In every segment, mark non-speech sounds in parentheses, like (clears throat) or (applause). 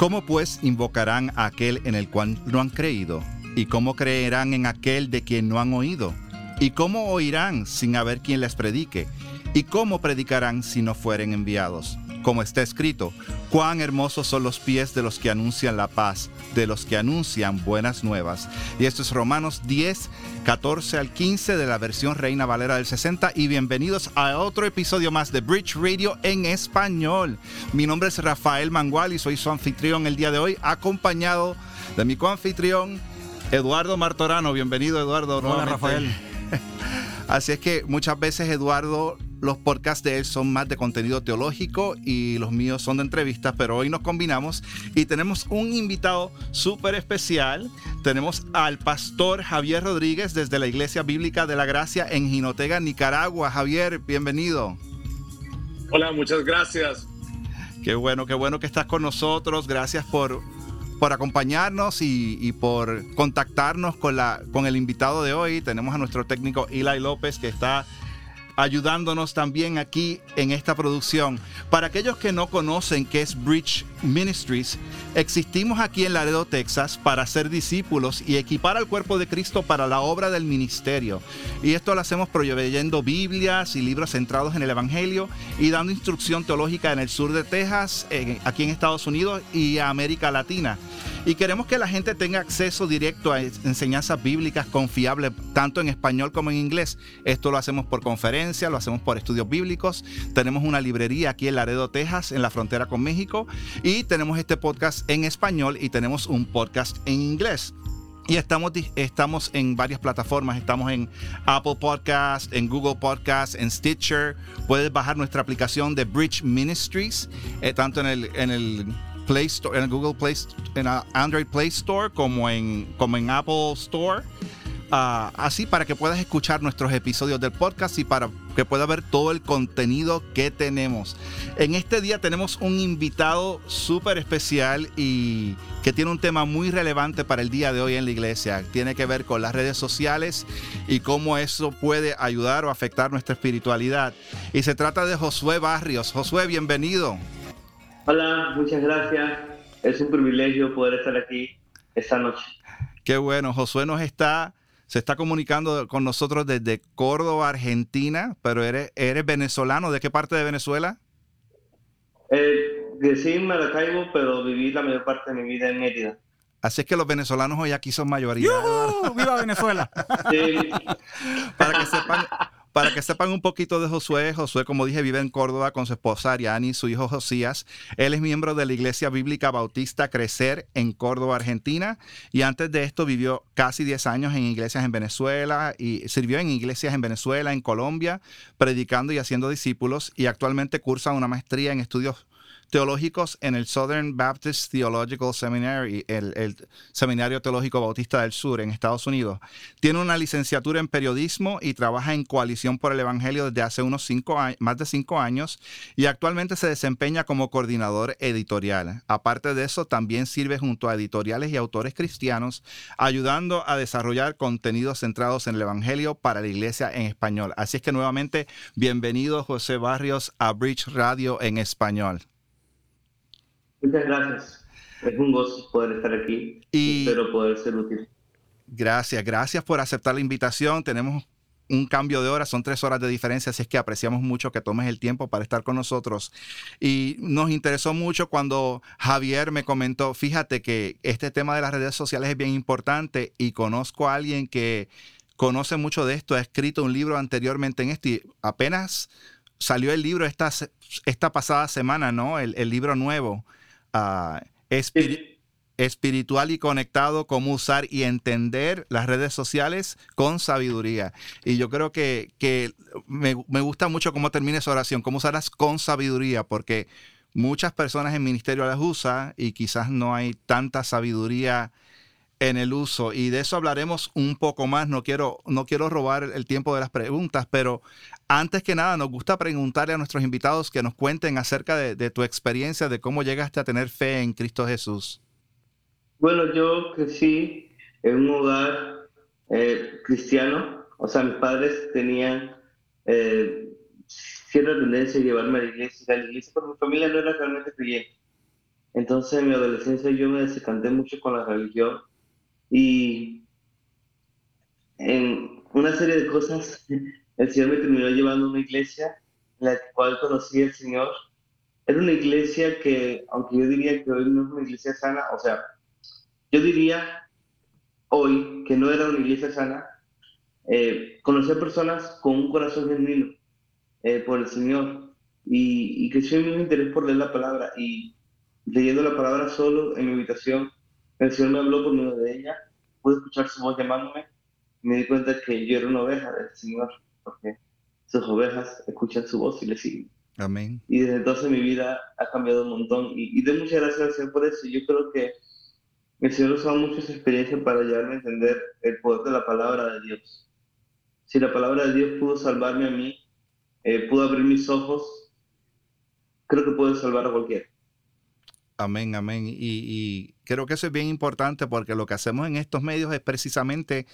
¿Cómo pues invocarán a aquel en el cual no han creído? ¿Y cómo creerán en aquel de quien no han oído? ¿Y cómo oirán sin haber quien les predique? ¿Y cómo predicarán si no fueren enviados? Como está escrito, cuán hermosos son los pies de los que anuncian la paz, de los que anuncian buenas nuevas. Y esto es Romanos 10, 14 al 15 de la versión Reina Valera del 60. Y bienvenidos a otro episodio más de Bridge Radio en español. Mi nombre es Rafael Mangual y soy su anfitrión el día de hoy, acompañado de mi coanfitrión Eduardo Martorano. Bienvenido, Eduardo. Hola, Rafael. (laughs) Así es que muchas veces Eduardo, los podcasts de él son más de contenido teológico y los míos son de entrevistas, pero hoy nos combinamos y tenemos un invitado súper especial. Tenemos al pastor Javier Rodríguez desde la Iglesia Bíblica de la Gracia en Jinotega, Nicaragua. Javier, bienvenido. Hola, muchas gracias. Qué bueno, qué bueno que estás con nosotros. Gracias por por acompañarnos y, por contactarnos con, la, con el invitado de hoy. Tenemos a nuestro técnico Eli López que está ayudándonos también aquí en esta producción. Para aquellos que no conocen qué es Bridge Ministries, existimos aquí en Laredo, Texas, para ser discípulos y equipar al cuerpo de Cristo para la obra del ministerio. Y esto lo hacemos proveyendo Biblias y libros centrados en el Evangelio y dando instrucción teológica en el sur de Texas, aquí en Estados Unidos y América Latina. Y queremos que la gente tenga acceso directo a enseñanzas bíblicas confiables, tanto en español como en inglés. Esto lo hacemos por conferencia, lo hacemos por estudios bíblicos. Tenemos una librería aquí en Laredo, Texas, en la frontera con México. Y tenemos este podcast en español y tenemos un podcast en inglés. Y estamos, estamos en varias plataformas. Estamos en Apple Podcast, en Google Podcast, en Stitcher. Puedes bajar nuestra aplicación de Bridge Ministries, eh, tanto en el, en el Play Store, en Google Play, en Android Play Store como en, como en Apple Store. Ah, así para que puedas escuchar nuestros episodios del podcast y para que puedas ver todo el contenido que tenemos. En este día tenemos un invitado súper especial y que tiene un tema muy relevante para el día de hoy en la iglesia. Tiene que ver con las redes sociales y cómo eso puede ayudar o afectar nuestra espiritualidad. Y se trata de Josué Barrios. Josué, bienvenido. Hola, muchas gracias. Es un privilegio poder estar aquí esta noche. Qué bueno, Josué nos está, se está comunicando con nosotros desde Córdoba, Argentina, pero eres, eres venezolano. ¿De qué parte de Venezuela? Eh, decí en Maracaibo, pero viví la mayor parte de mi vida en Mérida. Así es que los venezolanos hoy aquí son mayoría. ¡Viva Venezuela! Sí. (laughs) Para que sepan, para que sepan un poquito de Josué, Josué, como dije, vive en Córdoba con su esposa Ariani y su hijo Josías. Él es miembro de la Iglesia Bíblica Bautista Crecer en Córdoba, Argentina. Y antes de esto vivió casi 10 años en iglesias en Venezuela y sirvió en iglesias en Venezuela, en Colombia, predicando y haciendo discípulos. Y actualmente cursa una maestría en estudios teológicos en el Southern Baptist Theological Seminary, el, Seminario Teológico Bautista del Sur en Estados Unidos. Tiene una licenciatura en periodismo y trabaja en Coalición por el Evangelio desde hace unos cinco más de cinco años y actualmente se desempeña como coordinador editorial. Aparte de eso, también sirve junto a editoriales y autores cristianos, ayudando a desarrollar contenidos centrados en el Evangelio para la iglesia en español. Así es que nuevamente, bienvenido José Barrios a Bridge Radio en español. Muchas gracias. Es un gozo poder estar aquí. Y espero poder ser útil. Gracias, gracias por aceptar la invitación. Tenemos un cambio de hora, son tres horas de diferencia, así es que apreciamos mucho que tomes el tiempo para estar con nosotros. Y nos interesó mucho cuando Javier me comentó, fíjate que este tema de las redes sociales es bien importante y conozco a alguien que conoce mucho de esto, ha escrito un libro anteriormente en esto y apenas salió el libro esta, esta pasada semana, ¿no? El, el libro nuevo. Ah, espiritual y conectado, cómo usar y entender las redes sociales con sabiduría. Y yo creo que, que me, me, gusta mucho cómo termina esa oración, cómo usarlas con sabiduría, porque muchas personas en ministerio las usan y quizás no hay tanta sabiduría en el uso y de eso hablaremos un poco más. No quiero, no quiero robar el tiempo de las preguntas, pero antes que nada nos gusta preguntarle a nuestros invitados que nos cuenten acerca de, tu experiencia, de cómo llegaste a tener fe en Cristo Jesús. Bueno, yo crecí en un hogar eh, cristiano, o sea, mis padres tenían eh, cierta tendencia a llevarme a la iglesia, a la iglesia, pero mi familia no era realmente creyente. Entonces en mi adolescencia yo me desencanté mucho con la religión y en una serie de cosas el Señor me terminó llevando a una iglesia en la cual conocí al Señor. Era una iglesia que, aunque yo diría que hoy no es una iglesia sana, o sea, yo diría hoy que no era una iglesia sana, eh, conocí a personas con un corazón genuino eh, por el Señor y, y creció en mi interés por leer la palabra y leyendo la palabra solo en mi habitación, el Señor me habló por medio de ella, pude escuchar su voz llamándome me di cuenta que yo era una oveja del Señor, porque sus ovejas escuchan su voz y le siguen. Amén. Y desde entonces mi vida ha cambiado un montón y, y doy muchas gracias al Señor por eso. Yo creo que el Señor usado mucho esa experiencia para llevarme a entender el poder de la palabra de Dios. Si la palabra de Dios pudo salvarme a mí, eh, pudo abrir mis ojos, creo que puede salvar a cualquiera. Amén, amén. Y, creo que eso es bien importante porque lo que hacemos en estos medios es precisamente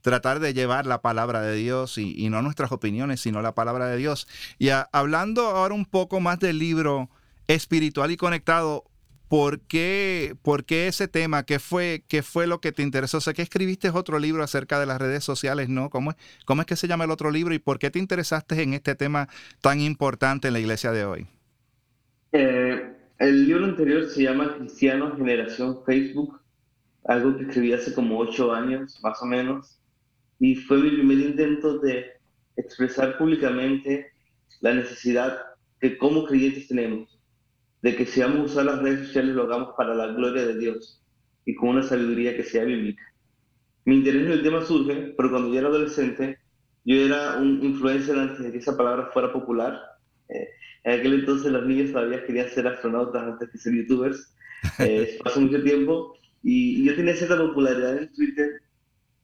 tratar de llevar la palabra de Dios y, no nuestras opiniones, sino la palabra de Dios. Y hablando ahora un poco más del libro espiritual y conectado, ¿por qué, por qué ese tema? ¿Qué fue, ¿Qué fue lo que te interesó? Sé que escribiste otro libro acerca de las redes sociales, ¿no? ¿Cómo es, ¿Cómo es que se llama el otro libro y por qué te interesaste en este tema tan importante en la iglesia de hoy? Eh, el libro anterior se llama Cristiano Generación Facebook, algo que escribí hace como ocho años, más o menos, y fue mi primer intento de expresar públicamente la necesidad que como creyentes tenemos, de que si vamos a usar las redes sociales lo hagamos para la gloria de Dios y con una sabiduría que sea bíblica. Mi interés en el tema surge, pero cuando yo era adolescente, yo era un influencer antes de que esa palabra fuera popular. Eh, en aquel entonces los niños todavía querían ser astronautas antes que ser youtubers. Eh, (laughs) pasó mucho tiempo y, yo tenía cierta popularidad en Twitter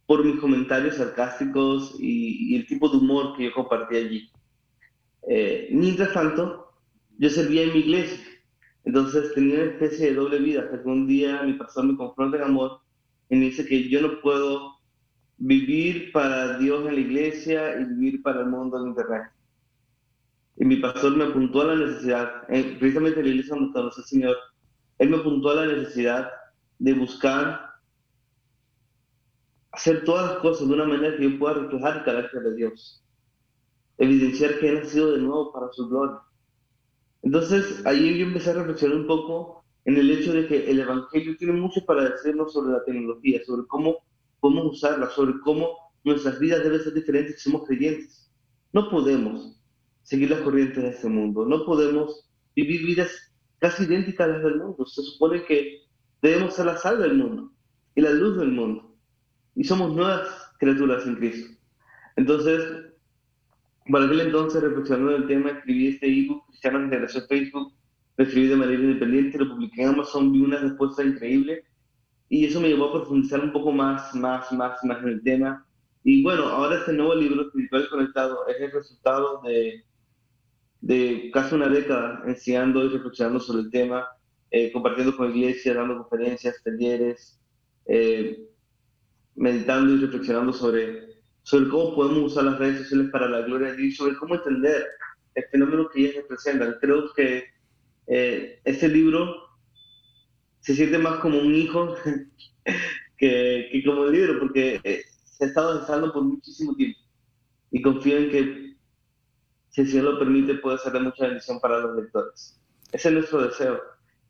por mis comentarios sarcásticos y, y el tipo de humor que yo compartí allí. Eh, mientras tanto, yo servía en mi iglesia, entonces tenía una especie de doble vida, hasta que un día mi pastor me confronta en amor y me dice que yo no puedo vivir para Dios en la iglesia y vivir para el mundo en internet. Y mi pastor me apuntó a la necesidad, eh, precisamente en la iglesia donde al Señor, él me apuntó a la necesidad de buscar hacer todas las cosas de una manera que yo pueda reflejar el carácter de Dios, evidenciar que he nacido de nuevo para su gloria. Entonces, ahí yo empecé a reflexionar un poco en el hecho de que el Evangelio tiene mucho para decirnos sobre la tecnología, sobre cómo podemos usarla, sobre cómo nuestras vidas deben ser diferentes si somos creyentes. No podemos seguir las corrientes de este mundo, no podemos vivir vidas casi idénticas a las del mundo. Se supone que debemos ser la sal del mundo y la luz del mundo. Y somos nuevas criaturas en Cristo. Entonces, para aquel entonces, reflexionando en el tema, escribí este ebook, Cristianos de Generación Facebook, lo escribí de manera independiente, lo publiqué en Amazon, vi una respuesta increíble y eso me llevó a profundizar un poco más, más, más, más en el tema. Y bueno, ahora este nuevo libro, Espiritual Conectado, es el resultado de, de casi una década enseñando y reflexionando sobre el tema, eh, compartiendo con iglesias, dando conferencias, talleres, eh, meditando y reflexionando sobre, sobre cómo podemos usar las redes sociales para la gloria de Dios, sobre cómo entender el fenómeno que ellas representan. Creo que eh, este libro se siente más como un hijo (laughs) que, que, como un libro, porque se ha estado gestando por muchísimo tiempo. Y confío en que, si Señor lo permite, puede ser de mucha bendición para los lectores. Ese es nuestro deseo.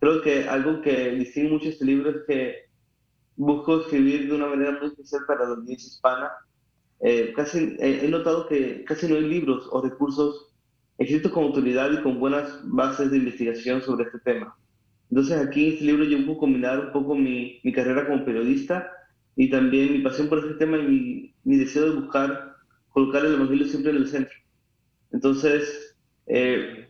Creo que algo que distingue mucho este libro es que busco escribir de una manera muy especial para la audiencia hispana. Eh, casi, eh, he notado que casi no hay libros o recursos escritos con autoridad y con buenas bases de investigación sobre este tema. Entonces aquí en este libro yo busco combinar un poco mi, mi carrera como periodista y también mi pasión por este tema y mi, mi deseo de buscar colocar el Evangelio siempre en el centro. Entonces, eh,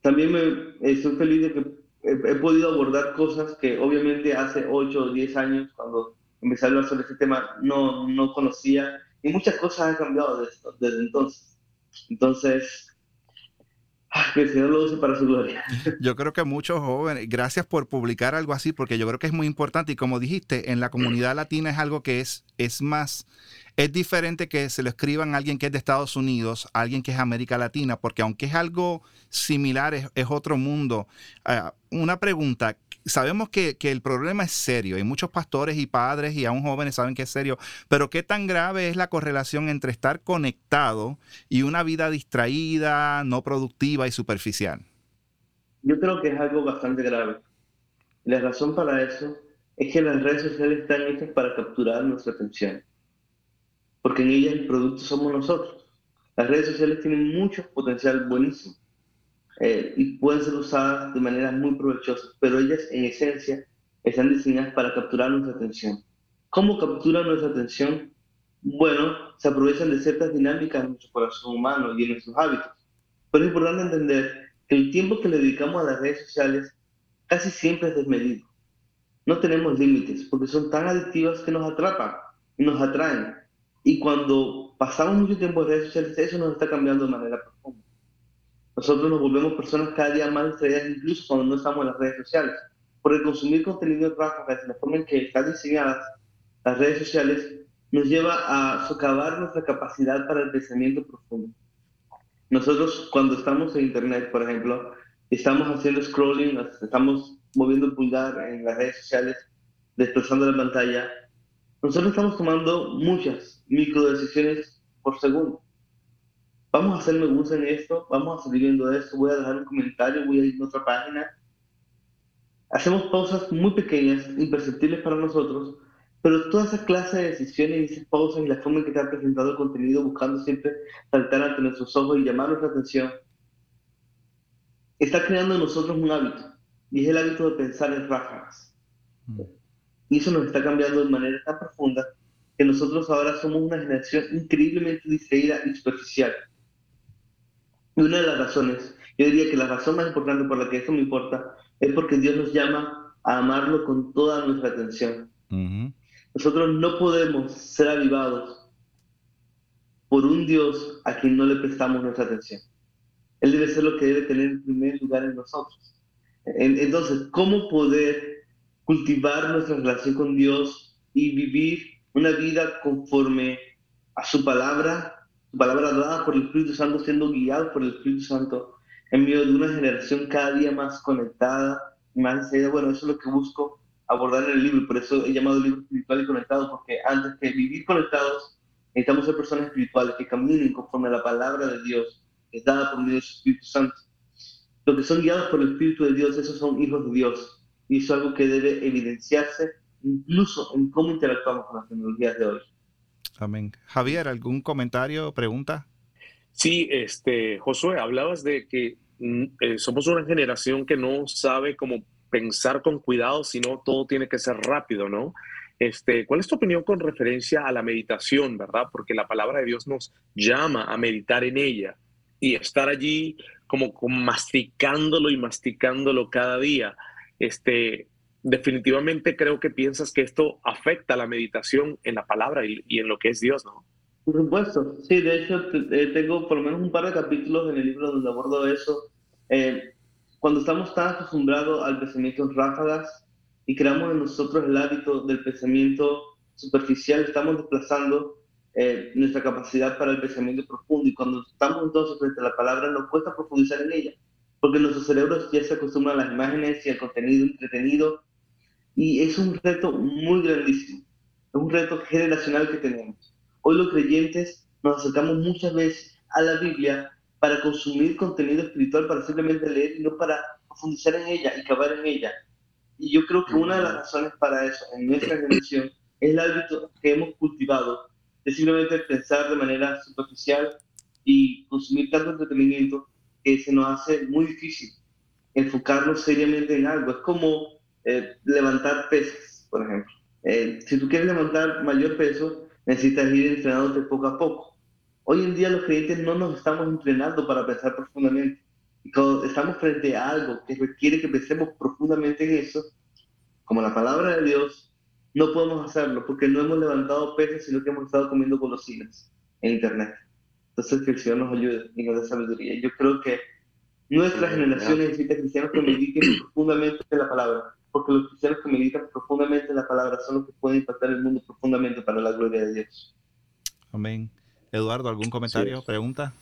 también me, estoy feliz de que he, podido abordar cosas que obviamente hace 8 o 10 años, cuando empecé a hablar sobre este tema, no, no conocía. Y muchas cosas han cambiado desde entonces. Entonces, que el Señor lo use para su gloria. (laughs) Yo creo que muchos jóvenes, gracias por publicar algo así, porque yo creo que es muy importante y como dijiste, en la comunidad latina es algo que es, es más, es diferente que se lo escriban a alguien que es de Estados Unidos, alguien que es América Latina, porque aunque es algo similar, es, es otro mundo. Uh, una pregunta, sabemos que, que, el problema es serio y muchos pastores y padres y aún jóvenes saben que es serio, pero ¿qué tan grave es la correlación entre estar conectado y una vida distraída, no productiva y superficial? Yo creo que es algo bastante grave. La razón para eso es que las redes sociales están hechas para capturar nuestra atención, porque en ellas el producto somos nosotros. Las redes sociales tienen mucho potencial buenísimo eh, y pueden ser usadas de manera muy provechosa, pero ellas en esencia están diseñadas para capturar nuestra atención. ¿Cómo capturan nuestra atención? Bueno, se aprovechan de ciertas dinámicas en nuestro corazón humano y en nuestros hábitos. Pero es importante entender que el tiempo que le dedicamos a las redes sociales casi siempre es desmedido. No tenemos límites porque son tan adictivas que nos atrapan y nos atraen. Y cuando pasamos mucho tiempo en redes sociales, eso nos está cambiando de manera profunda. Nosotros nos volvemos personas cada día más distraídas, incluso cuando no estamos en las redes sociales. Porque consumir contenido ráfagas de la forma en que están diseñadas las redes sociales nos lleva a socavar nuestra capacidad para el pensamiento profundo. Nosotros cuando estamos en Internet, por ejemplo, estamos haciendo scrolling, estamos moviendo el pulgar en las redes sociales, desplazando la pantalla, nosotros estamos tomando muchas micro decisiones por segundo. Vamos a hacer me gusta en esto, vamos a seguir viendo esto, voy a dejar un comentario, voy a ir a otra página. Hacemos pausas muy pequeñas, imperceptibles para nosotros, pero toda esa clase de decisiones y esas pausas y la forma en que te ha presentado el contenido, buscando siempre saltar ante nuestros ojos y llamar nuestra atención, está creando en nosotros un hábito, y es el hábito de pensar en ráfagas. Mm. Y eso nos está cambiando de manera tan profunda que nosotros ahora somos una generación increíblemente distraída y superficial. Y una de las razones, yo diría que la razón más importante por la que esto me importa, es porque Dios nos llama a amarlo con toda nuestra atención. Nosotros no podemos ser avivados por un Dios a quien no le prestamos nuestra atención. Él debe ser lo que debe tener en primer lugar en nosotros. Entonces, ¿cómo poder cultivar nuestra relación con Dios y vivir una vida conforme a su palabra, su palabra dada por el Espíritu Santo, siendo guiado por el Espíritu Santo, en medio de una generación cada día más conectada más Bueno, eso es lo que busco abordar en el libro, por eso he llamado el libro espiritual y conectado, porque antes que vivir conectados, necesitamos ser personas espirituales que caminen conforme a la palabra de Dios, que es dada por medio del Espíritu Santo. Los que son guiados por el Espíritu de Dios, esos son hijos de Dios. Y eso es algo que debe evidenciarse incluso en cómo interactuamos con las tecnologías de hoy. Amén. Javier, ¿algún comentario pregunta? Sí, este, Josué, hablabas de que mm, eh, somos una generación que no sabe cómo pensar con cuidado, sino todo tiene que ser rápido, ¿no? Este, ¿Cuál es tu opinión con referencia a la meditación, verdad? Porque la palabra de Dios nos llama a meditar en ella y estar allí como, masticándolo y masticándolo cada día. Este, definitivamente creo que piensas que esto afecta la meditación en la palabra y, en lo que es Dios, ¿no? Por supuesto, sí, de hecho eh, tengo por lo menos un par de capítulos en el libro donde abordo eso. Eh, cuando estamos tan acostumbrados al pensamiento en ráfagas y creamos en nosotros el hábito del pensamiento superficial, estamos desplazando eh, nuestra capacidad para el pensamiento profundo. Y cuando estamos entonces frente a la palabra, nos cuesta profundizar en ella, porque nuestros cerebros ya se acostumbran a las imágenes y al contenido entretenido. Y es un reto muy grandísimo, es un reto generacional que tenemos. Hoy los creyentes nos acercamos muchas veces a la Biblia para consumir contenido espiritual, para simplemente leer y no para profundizar en ella y cavar en ella. Y yo creo que una de las razones para eso en nuestra generación es el hábito que hemos cultivado de simplemente pensar de manera superficial y consumir tanto entretenimiento que se nos hace muy difícil enfocarnos seriamente en algo. Es como eh, levantar pesas, por ejemplo. Eh, si tú quieres levantar mayor peso, necesitas ir entrenándote poco a poco. Hoy en día los creyentes no nos estamos entrenando para pensar profundamente. Cuando estamos frente a algo que requiere que pensemos profundamente en eso, como la palabra de Dios, no podemos hacerlo porque no hemos levantado peces, sino que hemos estado comiendo golosinas en Internet. Entonces, que el Señor nos ayude y nos dé sabiduría. Yo creo que nuestra generación necesita cristianos que mediten profundamente en la palabra, porque los cristianos que meditan profundamente en la palabra son los que pueden impactar el mundo profundamente para la gloria de Dios. Amén. Eduardo, ¿algún comentario, o pregunta?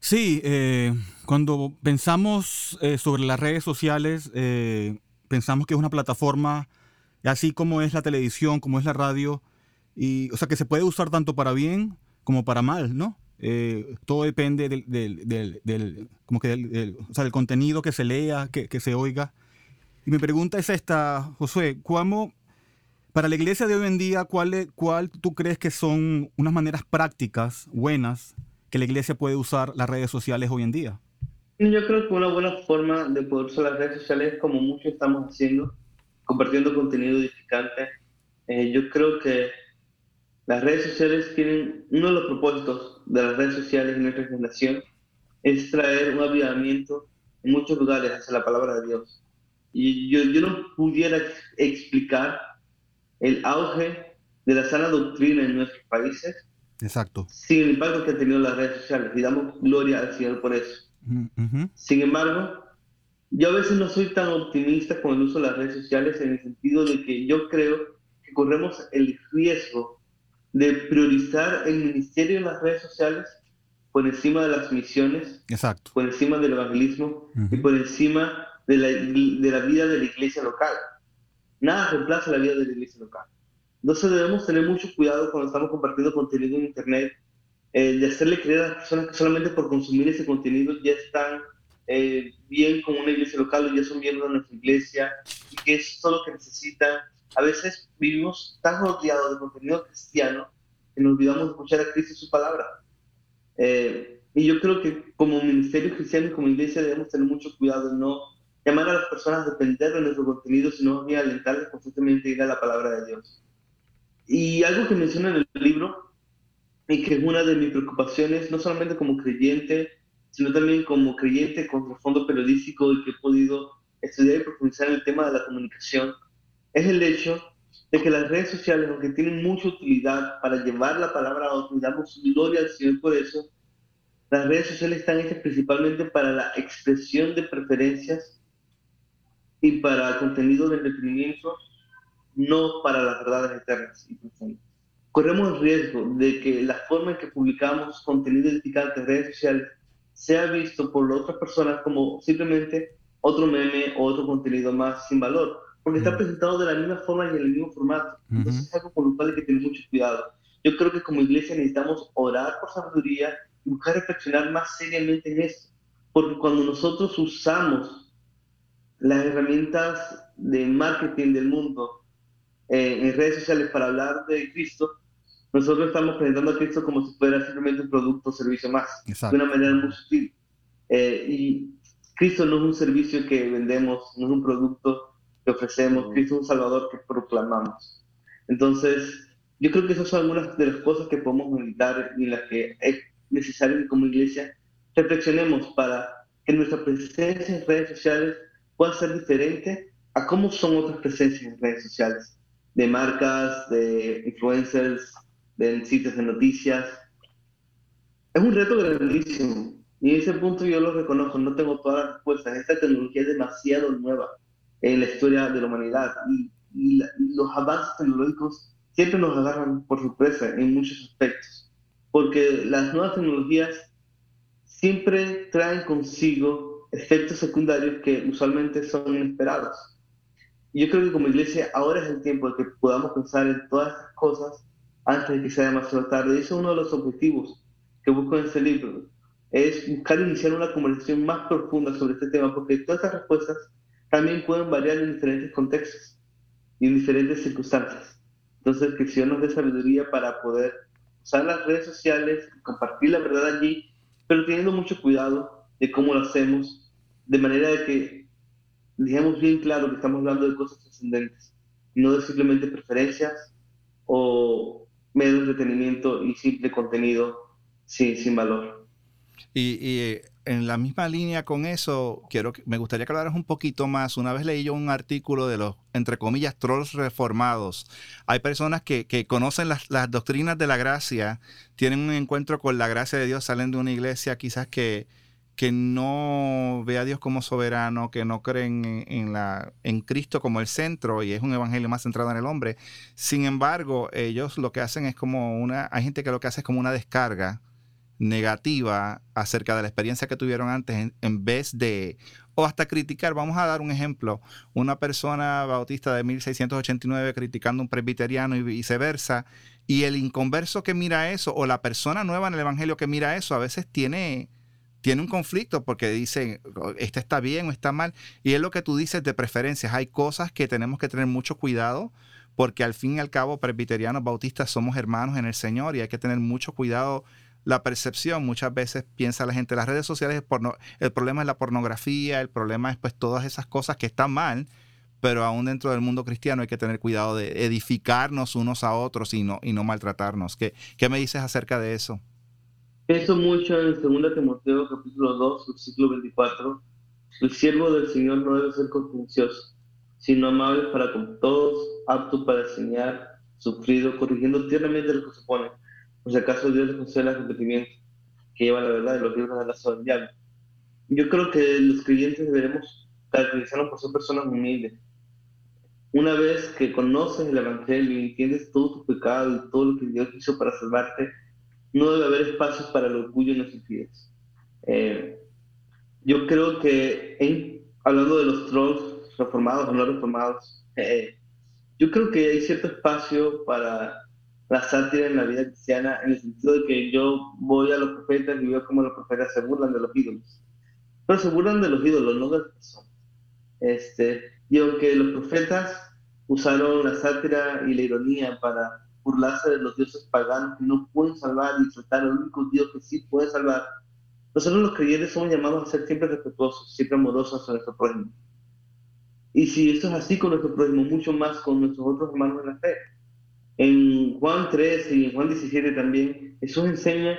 Sí, eh, cuando pensamos eh, sobre las redes sociales, eh, pensamos que es una plataforma, así como es la televisión, como es la radio, y, o sea, que se puede usar tanto para bien como para mal, ¿no? Eh, todo depende del, del, del, como que del, o sea, del, contenido que se lea, que, que, se oiga. Y mi pregunta es esta, Josué, ¿cómo, para la iglesia de hoy en día, ¿cuál, cuál tú crees que son unas maneras prácticas, buenas, que la iglesia puede usar las redes sociales hoy en día? Yo creo que una buena forma de poder usar las redes sociales, como muchos estamos haciendo, compartiendo contenido edificante. Eh, yo creo que las redes sociales tienen, uno de los propósitos de las redes sociales en nuestra generación es traer un avivamiento en muchos lugares hacia la palabra de Dios. Y yo, yo no pudiera explicar el auge de la sana doctrina en nuestros países Exacto. sin el impacto que han tenido las redes sociales. Y damos gloria al Señor por eso. Sin embargo, yo a veces no soy tan optimista con el uso de las redes sociales en el sentido de que yo creo que corremos el riesgo de priorizar el ministerio en las redes sociales por encima de las misiones, Exacto. por encima del evangelismo y por encima de la, de la vida de la iglesia local. Nada reemplaza la vida de la iglesia local. Entonces debemos tener mucho cuidado cuando estamos compartiendo contenido en Internet, eh, de hacerle creer a las personas que solamente por consumir ese contenido ya están eh, bien con una iglesia local o ya son miembros de nuestra iglesia y que es todo lo que necesitan. A veces vivimos tan rodeados de contenido cristiano que nos olvidamos de escuchar a Cristo y su palabra. Eh, y yo creo que como ministerio cristiano y como iglesia debemos tener mucho cuidado de no llamar a las personas a depender de nuestro contenido, sino bien alentarles constantemente a ir a la palabra de Dios. Y algo que menciona en el libro, y que es una de mis preocupaciones, no solamente como creyente, sino también como creyente con trasfondo periodístico y que he podido estudiar y profundizar en el tema de la comunicación, es el hecho de que las redes sociales, aunque tienen mucha utilidad para llevar la palabra a otros, damos gloria al Señor por eso, las redes sociales están hechas principalmente para la expresión de preferencias y para contenido de entretenimiento, no para las verdades eternas y profundas. Corremos el riesgo de que la forma en que publicamos contenido edificante en redes sociales sea visto por otras personas como simplemente otro meme o otro contenido más sin valor, porque está presentado de la misma forma y en el mismo formato. Entonces es algo con lo cual hay que tener mucho cuidado. Yo creo que como iglesia necesitamos orar por sabiduría y buscar reflexionar más seriamente en esto, porque cuando nosotros usamos las herramientas de marketing del mundo eh, en redes sociales para hablar de Cristo, nosotros estamos presentando a Cristo como si fuera simplemente un producto o servicio más, Exacto. de una manera muy sutil. Eh, y Cristo no es un servicio que vendemos, no es un producto que ofrecemos, Cristo es un Salvador que proclamamos. Entonces, yo creo que esas son algunas de las cosas que podemos meditar y las que es necesario que como iglesia reflexionemos para que nuestra presencia en redes sociales pueda ser diferente a cómo son otras presencias en redes sociales, de marcas, de influencers, de sitios de noticias. Es un reto grandísimo y en ese punto yo lo reconozco, no tengo todas las respuestas. Esta tecnología es demasiado nueva en la historia de la humanidad y, y, la, y los avances tecnológicos siempre nos agarran por sorpresa en muchos aspectos, porque las nuevas tecnologías siempre traen consigo efectos secundarios que usualmente son inesperados. Yo creo que como iglesia ahora es el tiempo de que podamos pensar en todas estas cosas antes de que sea demasiado tarde. Y ese es uno de los objetivos que busco en este libro, es buscar iniciar una conversación más profunda sobre este tema, porque todas estas respuestas también pueden variar en diferentes contextos y en diferentes circunstancias. Entonces, que el Señor nos dé sabiduría para poder usar las redes sociales, compartir la verdad allí, pero teniendo mucho cuidado de cómo lo hacemos, de manera de que dejemos bien claro que estamos hablando de cosas trascendentes, no de simplemente preferencias o medio de entretenimiento y simple contenido sin, sin valor. Y, y, en la misma línea con eso, quiero me gustaría que hablaras un poquito más. Una vez leí yo un artículo de los, entre comillas, trolls reformados. Hay personas que, que conocen las, las, doctrinas de la gracia, tienen un encuentro con la gracia de Dios, salen de una iglesia quizás que, que no ve a Dios como soberano, que no creen en, en, la, Cristo como el centro y es un evangelio más centrado en el hombre. Sin embargo, ellos lo que hacen es como una, hay gente que lo que hace es como una descarga negativa acerca de la experiencia que tuvieron antes en, vez de, o hasta criticar, vamos a dar un ejemplo, una persona bautista de 1689 criticando un presbiteriano y viceversa, y el inconverso que mira eso, o la persona nueva en el Evangelio que mira eso, a veces tiene, tiene un conflicto porque dice, este está bien o está mal, y es lo que tú dices de preferencias, hay cosas que tenemos que tener mucho cuidado porque al fin y al cabo presbiterianos bautistas somos hermanos en el Señor y hay que tener mucho cuidado la percepción. Muchas veces piensa la gente, las redes sociales, el problema es la pornografía, el problema es pues todas esas cosas que están mal, pero aún dentro del mundo cristiano hay que tener cuidado de edificarnos unos a otros y no, y no maltratarnos. ¿Qué, ¿Qué me dices acerca de eso? Pienso mucho en 2 Timoteo capítulo 2, versículo 24. El siervo del Señor no debe ser contencioso, sino amable para con todos, apto para enseñar, sufrido, corrigiendo tiernamente lo que se pone por si acaso Dios le concede el arrepentimiento que lleva la verdad de los libros de la del. Yo creo que los creyentes deberemos caracterizarnos por ser personas humildes. Una vez que conoces el Evangelio y entiendes todo tu pecado y todo lo que Dios hizo para salvarte, no debe haber espacios para el orgullo en nuestras vidas. Eh, yo creo que, hablando de los trolls reformados o no reformados, eh, yo creo que hay cierto espacio para la sátira en la vida cristiana en el sentido de que yo voy a los profetas y veo cómo los profetas se burlan de los ídolos. Pero se burlan de los ídolos, no de las personas. Este, y aunque los profetas usaron la sátira y la ironía para burlarse de los dioses paganos que no pueden salvar y tratar al único Dios que sí puede salvar, nosotros los creyentes somos llamados a ser siempre respetuosos, siempre amorosos a nuestro prójimo. Y si esto es así con nuestro prójimo, mucho más con nuestros otros hermanos en la fe. En Juan 13 y en Juan 17 también, Jesús enseña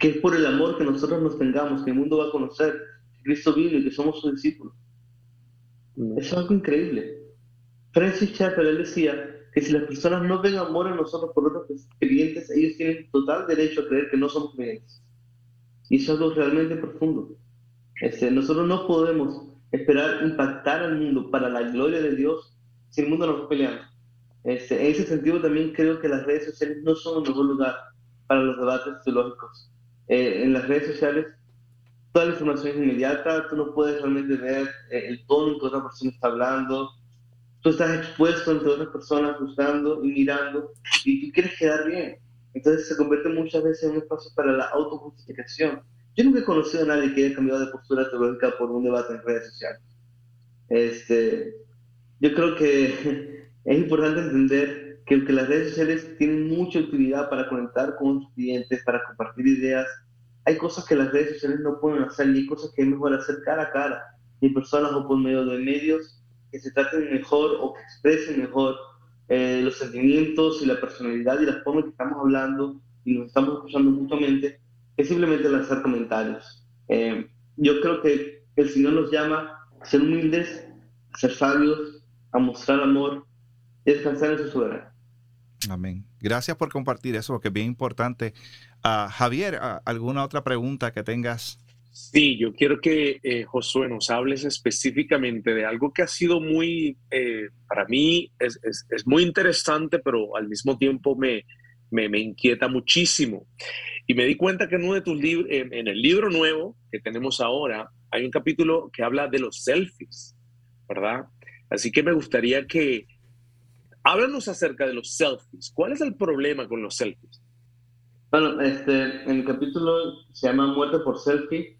que es por el amor que nosotros nos tengamos, que el mundo va a conocer que Cristo vive y que somos sus discípulos. Mm. Es algo increíble. Francis Chappell él decía que si las personas no ven amor en nosotros por otros creyentes, ellos tienen total derecho a creer que no somos creyentes. Y eso es algo realmente profundo. Este, nosotros no podemos esperar impactar al mundo para la gloria de Dios si el mundo nos peleando. Este, en ese sentido también creo que las redes sociales no son un mejor lugar para los debates teológicos. Eh, en las redes sociales toda la información es inmediata, tú no puedes realmente ver eh, el tono en que otra persona está hablando, tú estás expuesto entre otras personas buscando y mirando y tú quieres quedar bien. Entonces se convierte muchas veces en un espacio para la autojustificación. Yo nunca he conocido a nadie que haya cambiado de postura teológica por un debate en redes sociales. Este, yo creo que (laughs) es importante entender que aunque las redes sociales tienen mucha utilidad para conectar con sus clientes, para compartir ideas, hay cosas que las redes sociales no pueden hacer y hay cosas que es mejor hacer cara a cara, en personas o por medio de medios que se traten mejor o que expresen mejor eh, los sentimientos y la personalidad y la forma que estamos hablando y nos estamos escuchando mutuamente, que simplemente lanzar comentarios. Eh, yo creo que el Señor nos llama a ser humildes, a ser sabios, a mostrar amor descansar en su soberano. Amén. Gracias por compartir eso, porque es bien importante. Uh, Javier, ¿alguna otra pregunta que tengas? Sí, yo quiero que eh, Josué nos hables específicamente de algo que ha sido muy, eh, para mí es, es, es, muy interesante, pero al mismo tiempo me, me, me, inquieta muchísimo. Y me di cuenta que en uno de tus libros, en, en el libro nuevo que tenemos ahora, hay un capítulo que habla de los selfies, ¿verdad? Así que me gustaría que, Háblanos acerca de los selfies. ¿Cuál es el problema con los selfies? Bueno, este, en el capítulo se llama Muerte por Selfie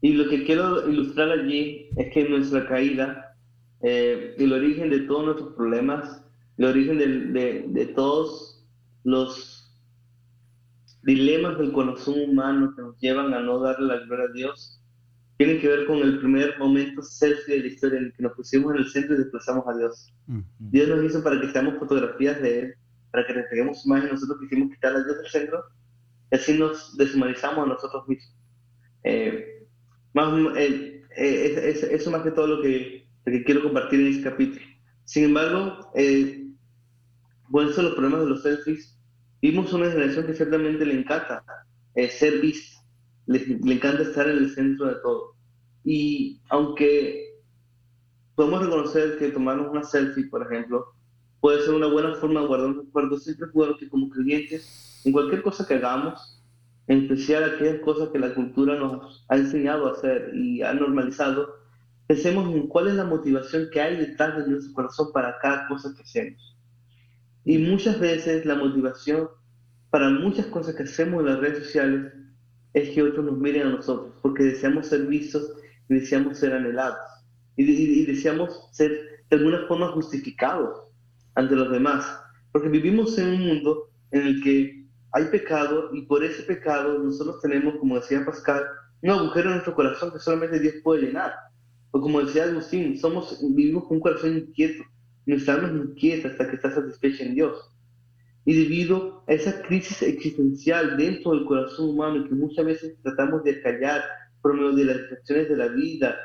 y lo que quiero ilustrar allí es que nuestra caída, eh, el origen de todos nuestros problemas, el origen de, de todos los dilemas del corazón humano que nos llevan a no darle la gloria a Dios, tiene que ver con el primer momento selfie de la historia en el que nos pusimos en el centro y desplazamos a Dios. Dios nos hizo para que seamos fotografías de Él, para que reflejemos más y nosotros quisimos quitar a Dios del centro y así nos deshumanizamos a nosotros mismos. Eh, más, eh, eh, eso más que todo lo que, quiero compartir en este capítulo. Sin embargo, bueno, eso los problemas de los selfies. Vimos una generación que ciertamente le encanta ser vista le, encanta estar en el centro de todo. Y aunque podemos reconocer que tomarnos una selfie, por ejemplo, puede ser una buena forma de guardar un recuerdo, siempre es bueno que como creyentes, en cualquier cosa que hagamos, en especial aquellas cosas que la cultura nos ha enseñado a hacer y ha normalizado, pensemos en cuál es la motivación que hay detrás de nuestro corazón para cada cosa que hacemos. Y muchas veces la motivación para muchas cosas que hacemos en las redes sociales es que otros nos miren a nosotros, porque deseamos ser vistos y deseamos ser anhelados. Y, deseamos ser de alguna forma justificados ante los demás, porque vivimos en un mundo en el que hay pecado y por ese pecado nosotros tenemos, como decía Pascal, un agujero en nuestro corazón que solamente Dios puede llenar. O como decía Agustín, somos, vivimos con un corazón inquieto, nuestra alma es inquieta hasta que está satisfecha en Dios. Y debido a esa crisis existencial dentro del corazón humano que muchas veces tratamos de callar por medio de las distracciones de la vida,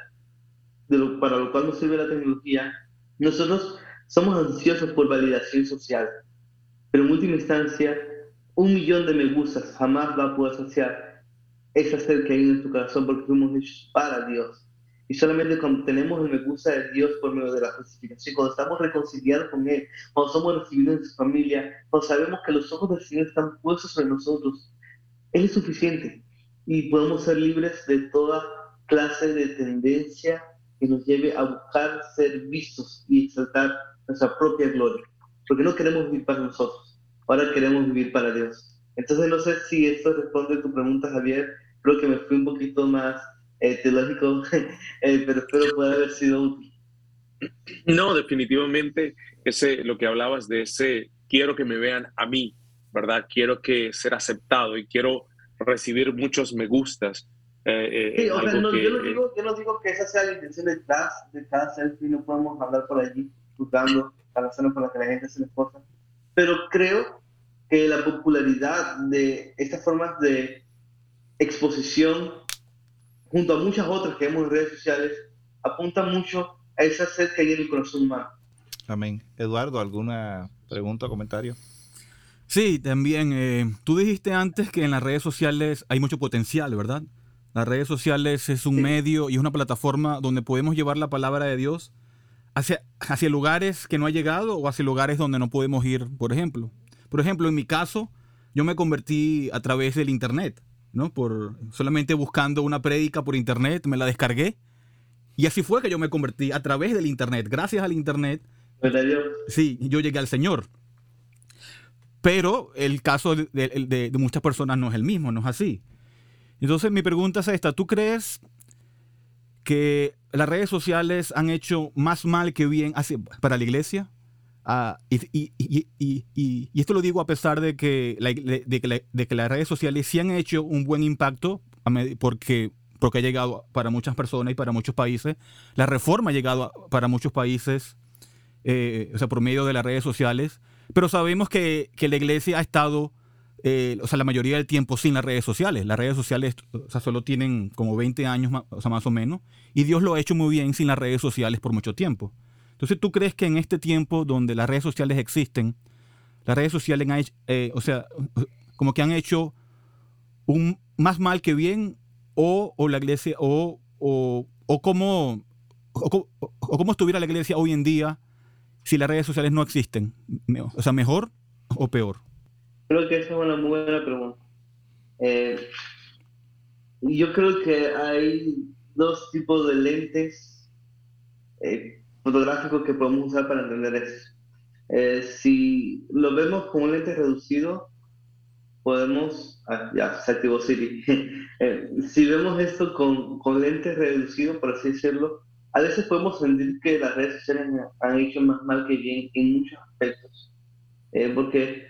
de lo, para lo cual nos sirve la tecnología, nosotros somos ansiosos por validación social. Pero en última instancia, un millón de me gustas jamás va a poder saciar esa sed que hay en nuestro corazón porque fuimos hechos para Dios. Y solamente cuando tenemos el me gusta de Dios por medio de la justificación, cuando estamos reconciliados con Él, cuando somos recibidos en su familia, cuando sabemos que los ojos del Señor están puestos sobre nosotros, Él es suficiente. Y podemos ser libres de toda clase de tendencia que nos lleve a buscar ser vistos y exaltar nuestra propia gloria. Porque no queremos vivir para nosotros, ahora queremos vivir para Dios. Entonces no sé si esto responde a tu pregunta, Javier. Creo que me fui un poquito más eh, teológico, (laughs) eh, pero espero pueda haber sido útil. No, definitivamente, ese, lo que hablabas de ese, quiero que me vean a mí, ¿verdad? Quiero que ser aceptado y quiero recibir muchos me gustas. Eh, sí, o sea, no, yo, no digo, yo no digo que esa sea la intención detrás de cada selfie, no podemos hablar por allí juzgando a la zona por la que la gente se le esposa, pero creo que la popularidad de estas formas de exposición junto a muchas otras que vemos en redes sociales, apunta mucho a esa sed que hay en el corazón humano. Amén. Eduardo, ¿alguna pregunta o comentario? Sí, también. Eh, tú dijiste antes que en las redes sociales hay mucho potencial, ¿verdad? Las redes sociales es un medio y es una plataforma donde podemos llevar la palabra de Dios hacia, hacia lugares que no ha llegado o hacia lugares donde no podemos ir, por ejemplo. Por ejemplo, en mi caso, yo me convertí a través del Internet. ¿no? Por solamente buscando una prédica por internet, me la descargué. Y así fue que yo me convertí a través del internet, gracias al internet. Sí, yo llegué al Señor. Pero el caso de, de, muchas personas no es el mismo, no es así. Entonces mi pregunta es esta, ¿tú crees que las redes sociales han hecho más mal que bien para la iglesia? Ah, y, esto lo digo a pesar de que, de, que las redes sociales sí han hecho un buen impacto porque, porque ha llegado para muchas personas y para muchos países. La reforma ha llegado para muchos países, eh, o sea, por medio de las redes sociales. Pero sabemos que, la iglesia ha estado, eh, o sea, la mayoría del tiempo sin las redes sociales. Las redes sociales, o sea, solo tienen como 20 años, o sea, más o menos. Y Dios lo ha hecho muy bien sin las redes sociales por mucho tiempo. Entonces, ¿tú crees que en este tiempo donde las redes sociales existen, las redes sociales han hecho, eh, o sea, como que han hecho un más mal que bien o, o la iglesia, o, o, o cómo, o, cómo estuviera la iglesia hoy en día si las redes sociales no existen? O sea, mejor o peor? Creo que esa es una muy buena pregunta. Eh, yo creo que hay dos tipos de lentes eh, fotográfico que podemos usar para entender eso. Eh, si lo vemos con un lente reducido, podemos, ah, ya, se activó Siri. (laughs) Eh, si vemos esto con, con lentes reducidos, por así decirlo, a veces podemos sentir que las redes sociales han hecho más mal que bien en muchos aspectos. Eh, porque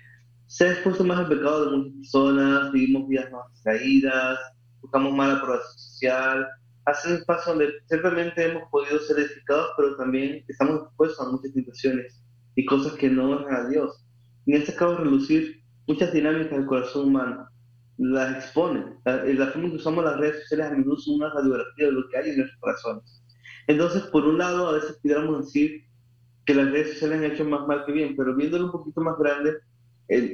se ha expuesto más el pecado de muchas personas, vivimos vidas más distraídas, buscamos mala aprobación social, hace un espacio donde simplemente hemos podido ser edificados, pero también estamos expuestos a muchas situaciones y cosas que no honran a Dios. Y en este caso, relucir muchas dinámicas del corazón humano, las exponen. La, la forma que usamos las redes sociales a menudo son una radiografía de lo que hay en nuestros corazones. Entonces, por un lado, a veces pudiéramos decir que las redes sociales han hecho más mal que bien, pero viéndolo un poquito más grande,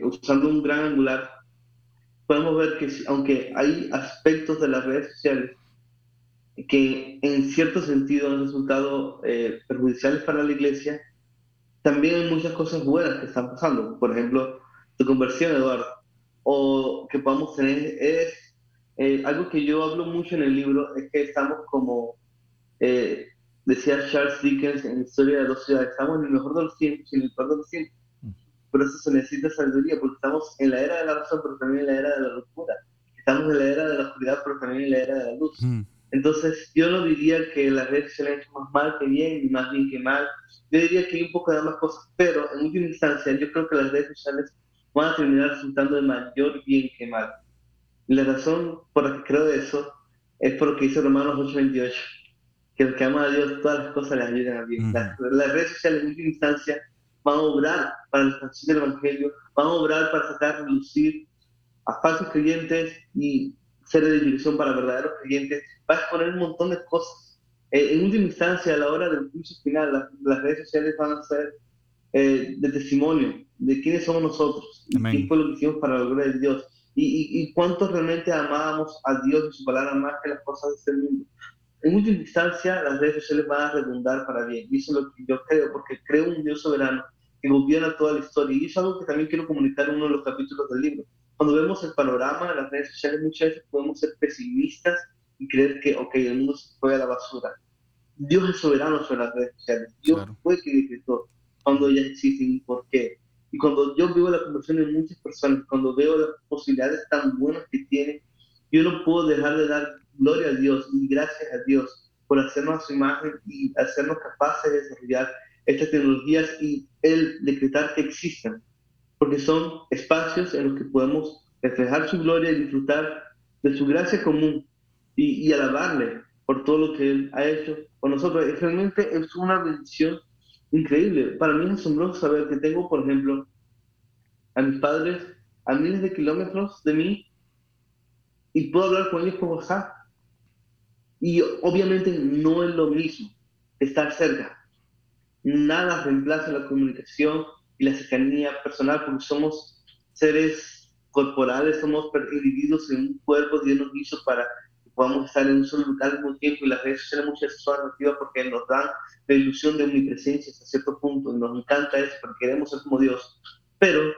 usando un gran angular, podemos ver que aunque hay aspectos de las redes sociales que en cierto sentido han resultado eh, perjudiciales para la iglesia, también hay muchas cosas buenas que están pasando. Por ejemplo, tu conversión, Eduardo. o que podamos tener es eh, algo que yo hablo mucho en el libro, es que estamos como, eh, decía Charles Dickens en Historia de dos ciudades, estamos en el mejor de los tiempos y en el peor de los tiempos. Mm. Por eso se necesita sabiduría, porque estamos en la era de la razón, pero también en la era de la locura. Estamos en la era de la oscuridad, pero también en la era de la luz. Mm. Entonces, yo no diría que las redes sociales han hecho más mal que bien, ni más bien que mal. Yo diría que hay un poco de ambas cosas, pero en última instancia, yo creo que las redes sociales van a terminar resultando de mayor bien que mal. Y la razón por la que creo eso es por lo que dice Romanos 8:28, que el que ama a Dios, todas las cosas le ayudan a bien. las, redes sociales en última instancia van a obrar para la expansión del Evangelio, van a obrar para sacar, reducir a falsos creyentes y ser de dirección para verdaderos creyentes, va a exponer un montón de cosas. Eh, en última instancia, a la hora del juicio final, las, redes sociales van a ser eh, de testimonio de quiénes somos nosotros, y qué fue lo que hicimos para la gloria de Dios, y, y, cuántos realmente amábamos a Dios y su palabra más que las cosas de este mundo. En última instancia, las redes sociales van a redundar para bien, y eso es lo que yo creo, porque creo un Dios soberano que gobierna toda la historia, y eso es algo que también quiero comunicar en uno de los capítulos del libro cuando vemos el panorama de las redes sociales, muchas veces podemos ser pesimistas y creer que, ok, el mundo se fue a la basura. Dios es soberano sobre las redes sociales. Dios fue que decretó cuando ya existen y por qué. Y cuando yo veo la conversión de muchas personas, cuando veo las posibilidades tan buenas que tienen, yo no puedo dejar de dar gloria a Dios y gracias a Dios por hacernos su imagen y hacernos capaces de desarrollar estas tecnologías y el decretar que existan porque son espacios en los que podemos reflejar su gloria y disfrutar de su gracia común y, alabarle por todo lo que Él ha hecho con nosotros. Y realmente es una bendición increíble. Para mí es asombroso saber que tengo, por ejemplo, a mis padres a miles de kilómetros de mí y puedo hablar con ellos por WhatsApp. Y obviamente no es lo mismo estar cerca. Nada reemplaza la comunicación y la cercanía personal, porque somos seres corporales, somos individuos en un cuerpo, Dios nos hizo para que podamos estar en un solo lugar al mismo tiempo y las redes sociales muchas son atractivas porque nos dan la ilusión de omnipresencia hasta cierto punto, nos encanta eso porque queremos ser como Dios, pero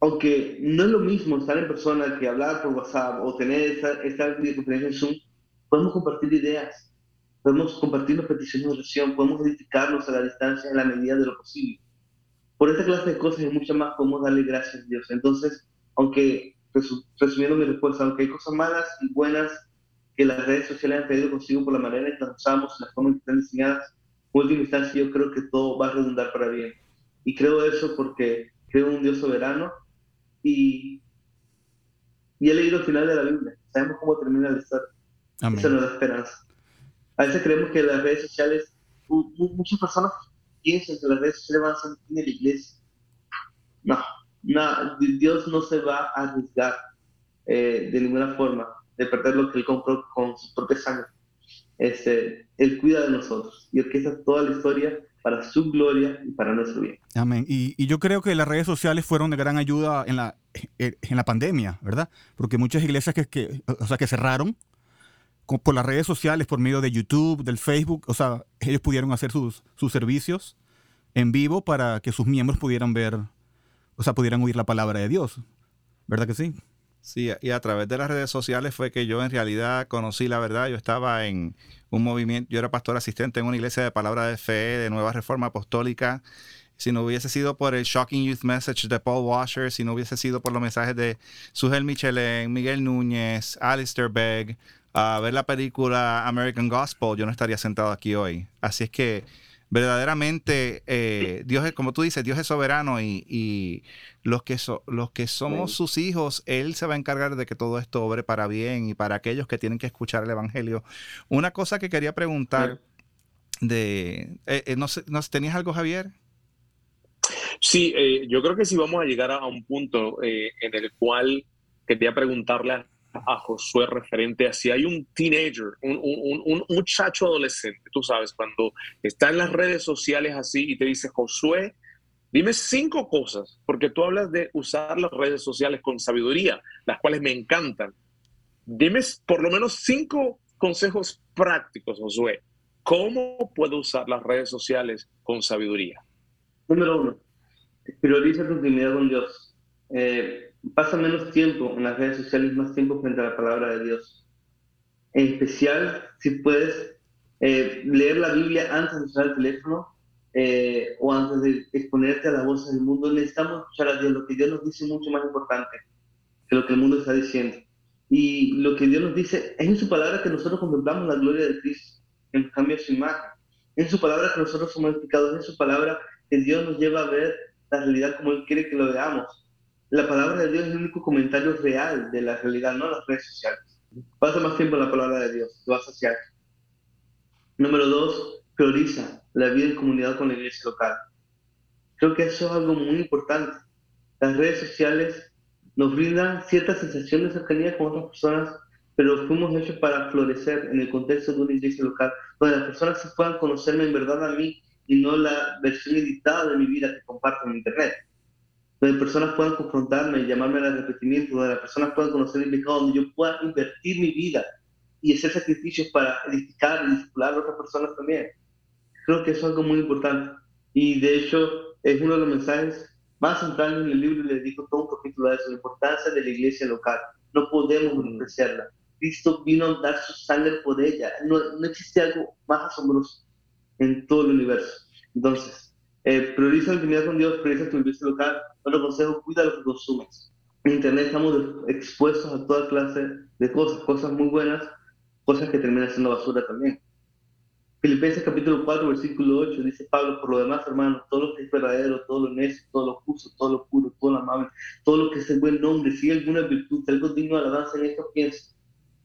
aunque no es lo mismo estar en persona que hablar por WhatsApp o tener esta, esta videoconferencia en Zoom, podemos compartir ideas, podemos compartir peticiones de oración, podemos edificarnos a la distancia en la medida de lo posible por esta clase de cosas y muchas más podemos darle gracias a Dios. Entonces, aunque, resumiendo mi respuesta, aunque hay cosas malas y buenas que las redes sociales han traído consigo por la manera en que las usamos, la forma en que están diseñadas, en última instancia yo creo que todo va a redundar para bien. Y creo eso porque creo en un Dios soberano y, y he leído el final de la Biblia. Sabemos cómo termina la historia. Eso nos da esperanza. A veces creemos que las redes sociales, muchas personas piensen que las redes sociales van a ser la iglesia. No, no, Dios no se va a arriesgar eh, de ninguna forma de perder lo que Él compró con su propia sangre. Este, él cuida de nosotros y orquesta toda la historia para su gloria y para nuestro bien. Amén. Y, y, yo creo que las redes sociales fueron de gran ayuda en la, en la pandemia, ¿verdad? Porque muchas iglesias que, que, o sea, que cerraron por las redes sociales, por medio de YouTube, del Facebook, o sea, ellos pudieron hacer sus, sus servicios en vivo para que sus miembros pudieran ver, o sea, pudieran oír la palabra de Dios. ¿Verdad que sí? Sí, y a través de las redes sociales fue que yo en realidad conocí la verdad. Yo estaba en un movimiento, yo era pastor asistente en una iglesia de palabra de fe, de nueva reforma apostólica. Si no hubiese sido por el Shocking Youth Message de Paul Washer, si no hubiese sido por los mensajes de Sugel Michelin, Miguel Núñez, Alistair Begg, a ver la película American Gospel, yo no estaría sentado aquí hoy. Así es que verdaderamente eh, Dios es, como tú dices, Dios es soberano y, los, que los que somos sus hijos, Él se va a encargar de que todo esto obre para bien y para aquellos que tienen que escuchar el Evangelio. Una cosa que quería preguntar de, eh, eh, no, sé, ¿tenías algo Javier? Sí, yo creo que sí vamos a llegar a un punto en el cual quería preguntarle a a Josué referente a si hay un teenager, un, muchacho adolescente, tú sabes, cuando está en las redes sociales así y te dice, Josué, dime cinco cosas, porque tú hablas de usar las redes sociales con sabiduría, las cuales me encantan. Dime por lo menos cinco consejos prácticos, Josué. ¿Cómo puedo usar las redes sociales con sabiduría? Número uno, prioriza tu intimidad con Dios. Eh, pasa menos tiempo en las redes sociales, más tiempo frente a la palabra de Dios. En especial, si puedes eh, leer la Biblia antes de usar el teléfono eh, o antes de exponerte a las voces del mundo, necesitamos escuchar a Dios. Lo que Dios nos dice es mucho más importante que lo que el mundo está diciendo. Y lo que Dios nos dice es en su palabra que nosotros contemplamos la gloria de Cristo, en cambio su imagen. En su palabra que nosotros somos explicados, en su palabra que Dios nos lleva a ver la realidad como Él quiere que lo veamos. La palabra de Dios es el único comentario real de la realidad, no las redes sociales. Pasa más tiempo en la palabra de Dios, te vas hacia Número dos, prioriza la vida en comunidad con la iglesia local. Creo que eso es algo muy importante. Las redes sociales nos brindan cierta sensación de cercanía con otras personas, pero fuimos hechos para florecer en el contexto de una iglesia local, donde las personas se puedan conocerme en verdad a mí y no la versión editada de mi vida que comparto en Internet. Donde personas puedan confrontarme y llamarme al arrepentimiento, donde las personas puedan conocer mi pecado, donde yo pueda invertir mi vida y hacer sacrificios para edificar y discipular a otras personas también. Creo que eso es algo muy importante. Y de hecho, es uno de los mensajes más centrales en el libro y le digo todo un capítulo de eso, la importancia de la iglesia local. No podemos menospreciarla. Cristo vino a dar su sangre por ella. No, no existe algo más asombroso en todo el universo. Entonces, eh, prioriza la intimidad con Dios, prioriza tu iglesia local. Otro consejo, cuida lo que consumes. En Internet estamos expuestos a toda clase de cosas, cosas muy buenas, cosas que terminan siendo basura también. Filipenses capítulo 4, versículo 8, dice Pablo, por lo demás, hermanos, todo lo que es verdadero, todo lo honesto, todo lo justo, todo lo puro, todo lo amable, todo lo que es el buen nombre, si hay alguna virtud, algo digno de alabanza en esto, pienso.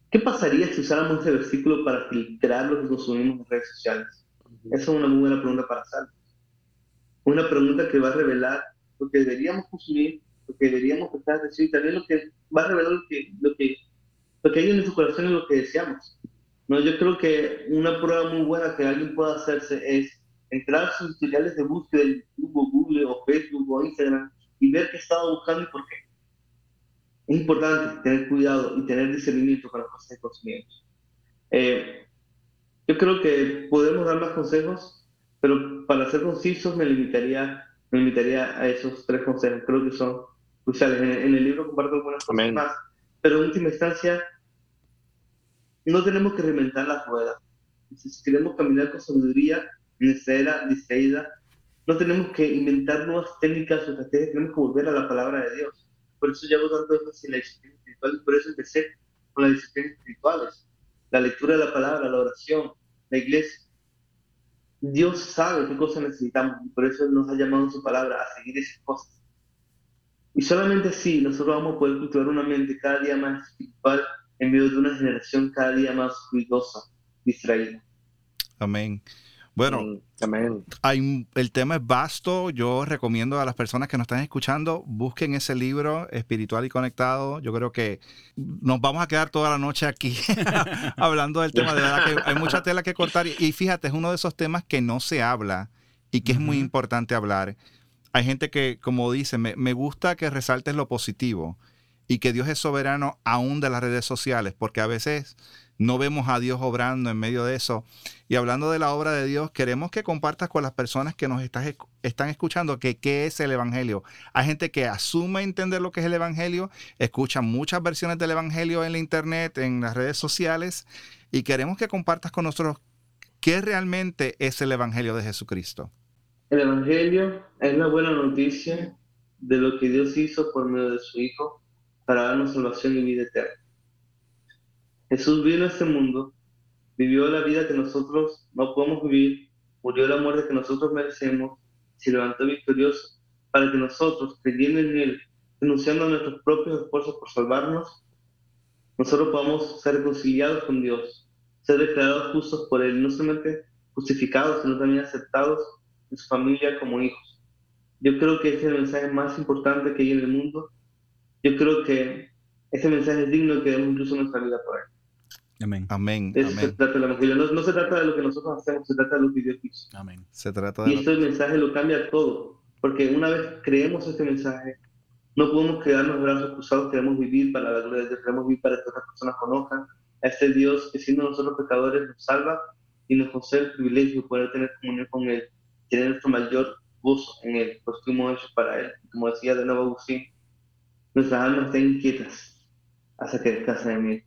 ¿Qué pasaría si usáramos este versículo para filtrar lo que consumimos en redes sociales? Esa es una muy buena pregunta para Sal. Una pregunta que va a revelar lo que deberíamos consumir, lo que deberíamos prestar atención y también lo que va a revelar lo que, lo que lo que hay en nuestro corazón es lo que deseamos. No, yo creo que una prueba muy buena que alguien pueda hacerse es entrar a sus tutoriales de búsqueda de o Google o Facebook o Instagram y ver qué estaba buscando y por qué. Es importante tener cuidado y tener discernimiento con las cosas. Eh, yo creo que podemos dar más consejos, pero para ser concisos me limitaría, me limitaría a esos tres consejos. Creo que son cruciales. En, en el libro comparto algunas cosas más, pero en última instancia no tenemos que reinventar la rueda. Si queremos caminar con sabiduría en esta era distraída, no tenemos que inventar nuevas técnicas o estrategias, tenemos que volver a la palabra de Dios. Por eso llevo tanto énfasis en la disciplina espiritual y por eso empecé con las disciplinas espirituales. La lectura de la palabra, la oración, la iglesia. Dios sabe qué cosas necesitamos y por eso nos ha llamado su palabra a seguir esas cosas. Y solamente así nosotros vamos a poder cultivar una mente cada día más espiritual en medio de una generación cada día más ruidosa, distraída. Amén. Bueno, Mm, hay, el tema es vasto. Yo recomiendo a las personas que nos están escuchando, busquen ese libro, Espiritual y Conectado. Yo creo que nos vamos a quedar toda la noche aquí (laughs) hablando del tema. De verdad que hay mucha tela que cortar. Y, y fíjate, es uno de esos temas que no se habla y que es muy importante hablar. Hay gente que, como dice, me, me gusta que resaltes lo positivo y que Dios es soberano aún de las redes sociales, porque a veces no vemos a Dios obrando en medio de eso. Y hablando de la obra de Dios, queremos que compartas con las personas que nos estás están escuchando que qué es el Evangelio. Hay gente que asume entender lo que es el Evangelio, escucha muchas versiones del Evangelio en la internet, en las redes sociales, y queremos que compartas con nosotros qué realmente es el Evangelio de Jesucristo. El Evangelio es la buena noticia de lo que Dios hizo por medio de su Hijo para darnos salvación y vida eterna. Jesús vino a este mundo, vivió la vida que nosotros no podemos vivir, murió la muerte que nosotros merecemos, se levantó victorioso para que nosotros, creyendo en Él, denunciando nuestros propios esfuerzos por salvarnos, nosotros podamos ser reconciliados con Dios, ser declarados justos por Él, no solamente justificados, sino también aceptados en su familia como hijos. Yo creo que este es el mensaje más importante que hay en el mundo. Yo creo que este mensaje es digno que demos incluso nuestra vida por él. Amén. Amén. Eso se Amén. trata el Evangelio. No, no se trata de lo que nosotros hacemos, se trata de lo que Dios hizo. Amén. Se trata de... Y lo- este mensaje lo cambia todo. Porque una vez creemos este mensaje, no podemos quedarnos brazos cruzados, queremos vivir para la gloria de Dios, queremos vivir para que otras personas conozcan a este Dios que siendo nosotros pecadores nos salva y nos concede el privilegio de poder tener comunión con Él, tener nuestro mayor gozo en Él, pues fuimos hechos para Él. Como decía de nuevo Agustín, nuestras almas estén inquietas hasta que descansen en mí.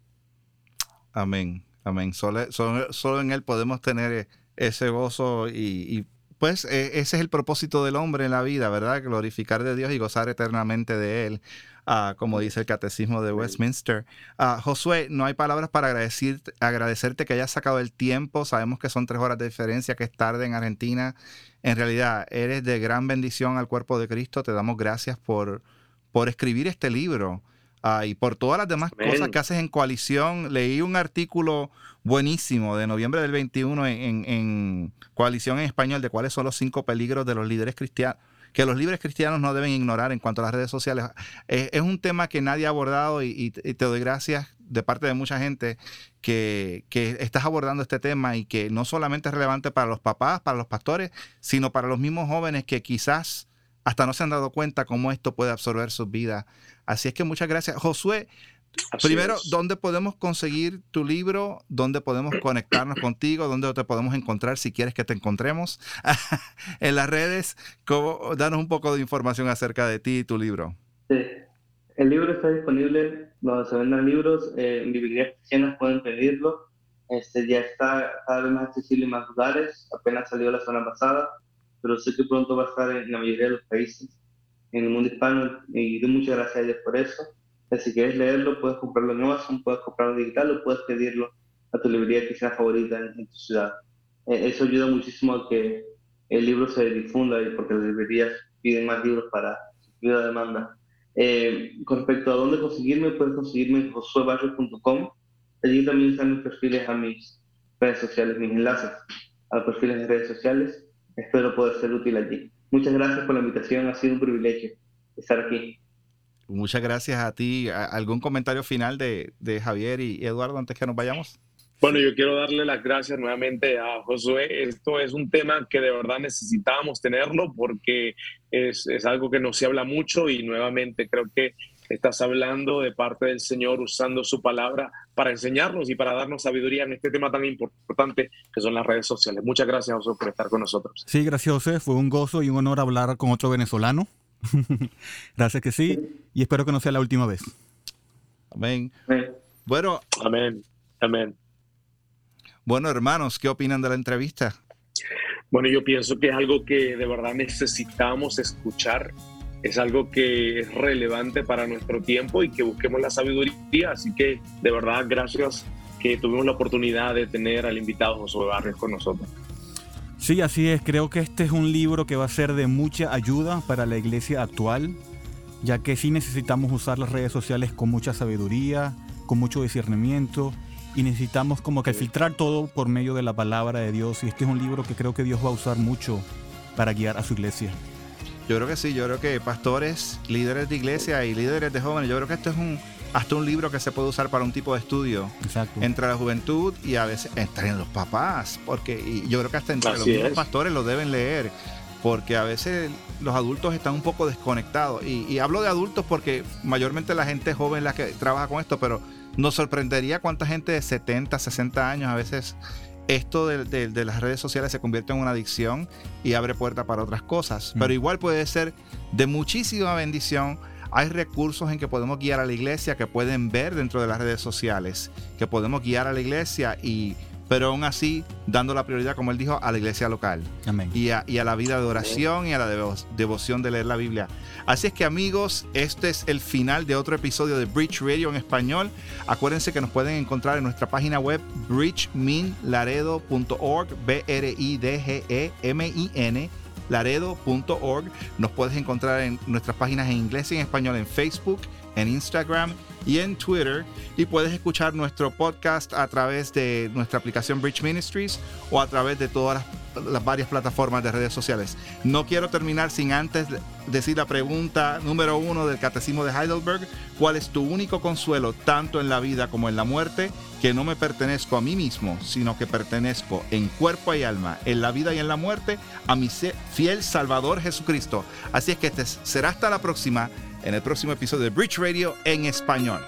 Amén, amén. Solo, en Él podemos tener ese gozo y, pues e, ese es el propósito del hombre en la vida, ¿verdad? Glorificar de Dios y gozar eternamente de Él. Ah, como dice el catecismo de Westminster. Ah, Josué, no hay palabras para agradecer, agradecerte que hayas sacado el tiempo. Sabemos que son tres horas de diferencia, que es tarde en Argentina. En realidad, eres de gran bendición al cuerpo de Cristo. Te damos gracias por, por escribir este libro. Ah, y por todas las demás cosas que haces en coalición. Leí un artículo buenísimo de noviembre del 21 en, en, Coalición en Español de cuáles son los cinco peligros de los líderes cristianos que los libres cristianos no deben ignorar en cuanto a las redes sociales. Es, un tema que nadie ha abordado y, te doy gracias de parte de mucha gente que, estás abordando este tema y que no solamente es relevante para los papás, para los pastores, sino para los mismos jóvenes que quizás hasta no se han dado cuenta cómo esto puede absorber sus vidas. Así es que muchas gracias. Josué, Primero, ¿dónde podemos conseguir tu libro? ¿Dónde podemos (clears throat) conectarnos contigo? ¿Dónde te podemos encontrar si quieres que te encontremos? (laughs) en las redes, ¿cómo? danos un poco de información acerca de ti y tu libro. Sí, el libro está disponible donde se vendan libros, eh, en librerías cristianas pueden pedirlo. Este, ya está cada vez más accesible en más lugares, apenas salió la semana pasada, pero sé que pronto va a estar en la mayoría de los países, en el mundo hispano, y doy muchas gracias a ellos por eso. Si quieres leerlo, puedes comprarlo en Amazon, puedes comprarlo digital o puedes pedirlo a tu librería que sea favorita en, tu ciudad. Eh, eso ayuda muchísimo a que el libro se difunda y porque las librerías piden más libros para suplir la demanda. Eh, con respecto a dónde conseguirme, puedes conseguirme en josuebarrio.com. Allí también están mis perfiles a mis redes sociales, mis enlaces a perfiles de redes sociales. Espero poder ser útil allí. Muchas gracias por la invitación, ha sido un privilegio estar aquí. Muchas gracias a ti. ¿Algún comentario final de, Javier y Eduardo antes que nos vayamos? Bueno, yo quiero darle las gracias nuevamente a Josué. Esto es un tema que de verdad necesitábamos tenerlo porque es, es, algo que no se habla mucho y nuevamente creo que estás hablando de parte del Señor usando su palabra para enseñarnos y para darnos sabiduría en este tema tan importante que son las redes sociales. Muchas gracias, Josué, por estar con nosotros. Sí, gracias, José. Fue un gozo y un honor hablar con otro venezolano. (laughs) Gracias que sí. Y espero que no sea la última vez. Amén. Bueno. Amén. Amén. Bueno, hermanos, ¿qué opinan de la entrevista? Bueno, yo pienso que es algo que de verdad necesitamos escuchar. Es algo que es relevante para nuestro tiempo y que busquemos la sabiduría. Así que de verdad, gracias que tuvimos la oportunidad de tener al invitado José Barrios con nosotros. Sí, así es. Creo que este es un libro que va a ser de mucha ayuda para la iglesia actual, ya que sí necesitamos usar las redes sociales con mucha sabiduría, con mucho discernimiento, y necesitamos como que filtrar todo por medio de la palabra de Dios. Y este es un libro que creo que Dios va a usar mucho para guiar a su iglesia. Yo creo que sí, yo creo que pastores, líderes de iglesia y líderes de jóvenes, yo creo que esto es un, hasta un libro que se puede usar para un tipo de estudio entre la juventud y a veces entre los papás, porque yo creo que hasta entre los pastores lo deben leer, porque a veces los adultos están un poco desconectados. Y, hablo de adultos porque mayormente la gente joven la que trabaja con esto, pero nos sorprendería cuánta gente de 70, 60 años a veces esto de, de, las redes sociales se convierte en una adicción y abre puerta para otras cosas. Pero mm. igual puede ser de muchísima bendición hay recursos en que podemos guiar a la iglesia que pueden ver dentro de las redes sociales, que podemos guiar a la iglesia y pero aún así dando la prioridad, como él dijo, a la iglesia local. Y, a, y, a, la vida de oración y a la devoción de leer la Biblia. Así es que amigos, este es el final de otro episodio de Bridge Radio en español. Acuérdense que nos pueden encontrar en nuestra página web bridgeminlaredo.org, B-R-I-D-G-E-M-I-N laredo.org. Nos puedes encontrar en nuestras páginas en inglés y en español en Facebook, en Instagram y en Twitter. Y puedes escuchar nuestro podcast a través de nuestra aplicación Bridge Ministries o a través de todas las, varias plataformas de redes sociales. No quiero terminar sin antes decir la pregunta número uno del Catecismo de Heidelberg. ¿Cuál es tu único consuelo tanto en la vida como en la muerte? Que no me pertenezco a mí mismo, sino que pertenezco en cuerpo y alma, en la vida y en la muerte, a mi fiel Salvador Jesucristo. Así es que este será hasta la próxima en el próximo episodio de Bridge Radio en español.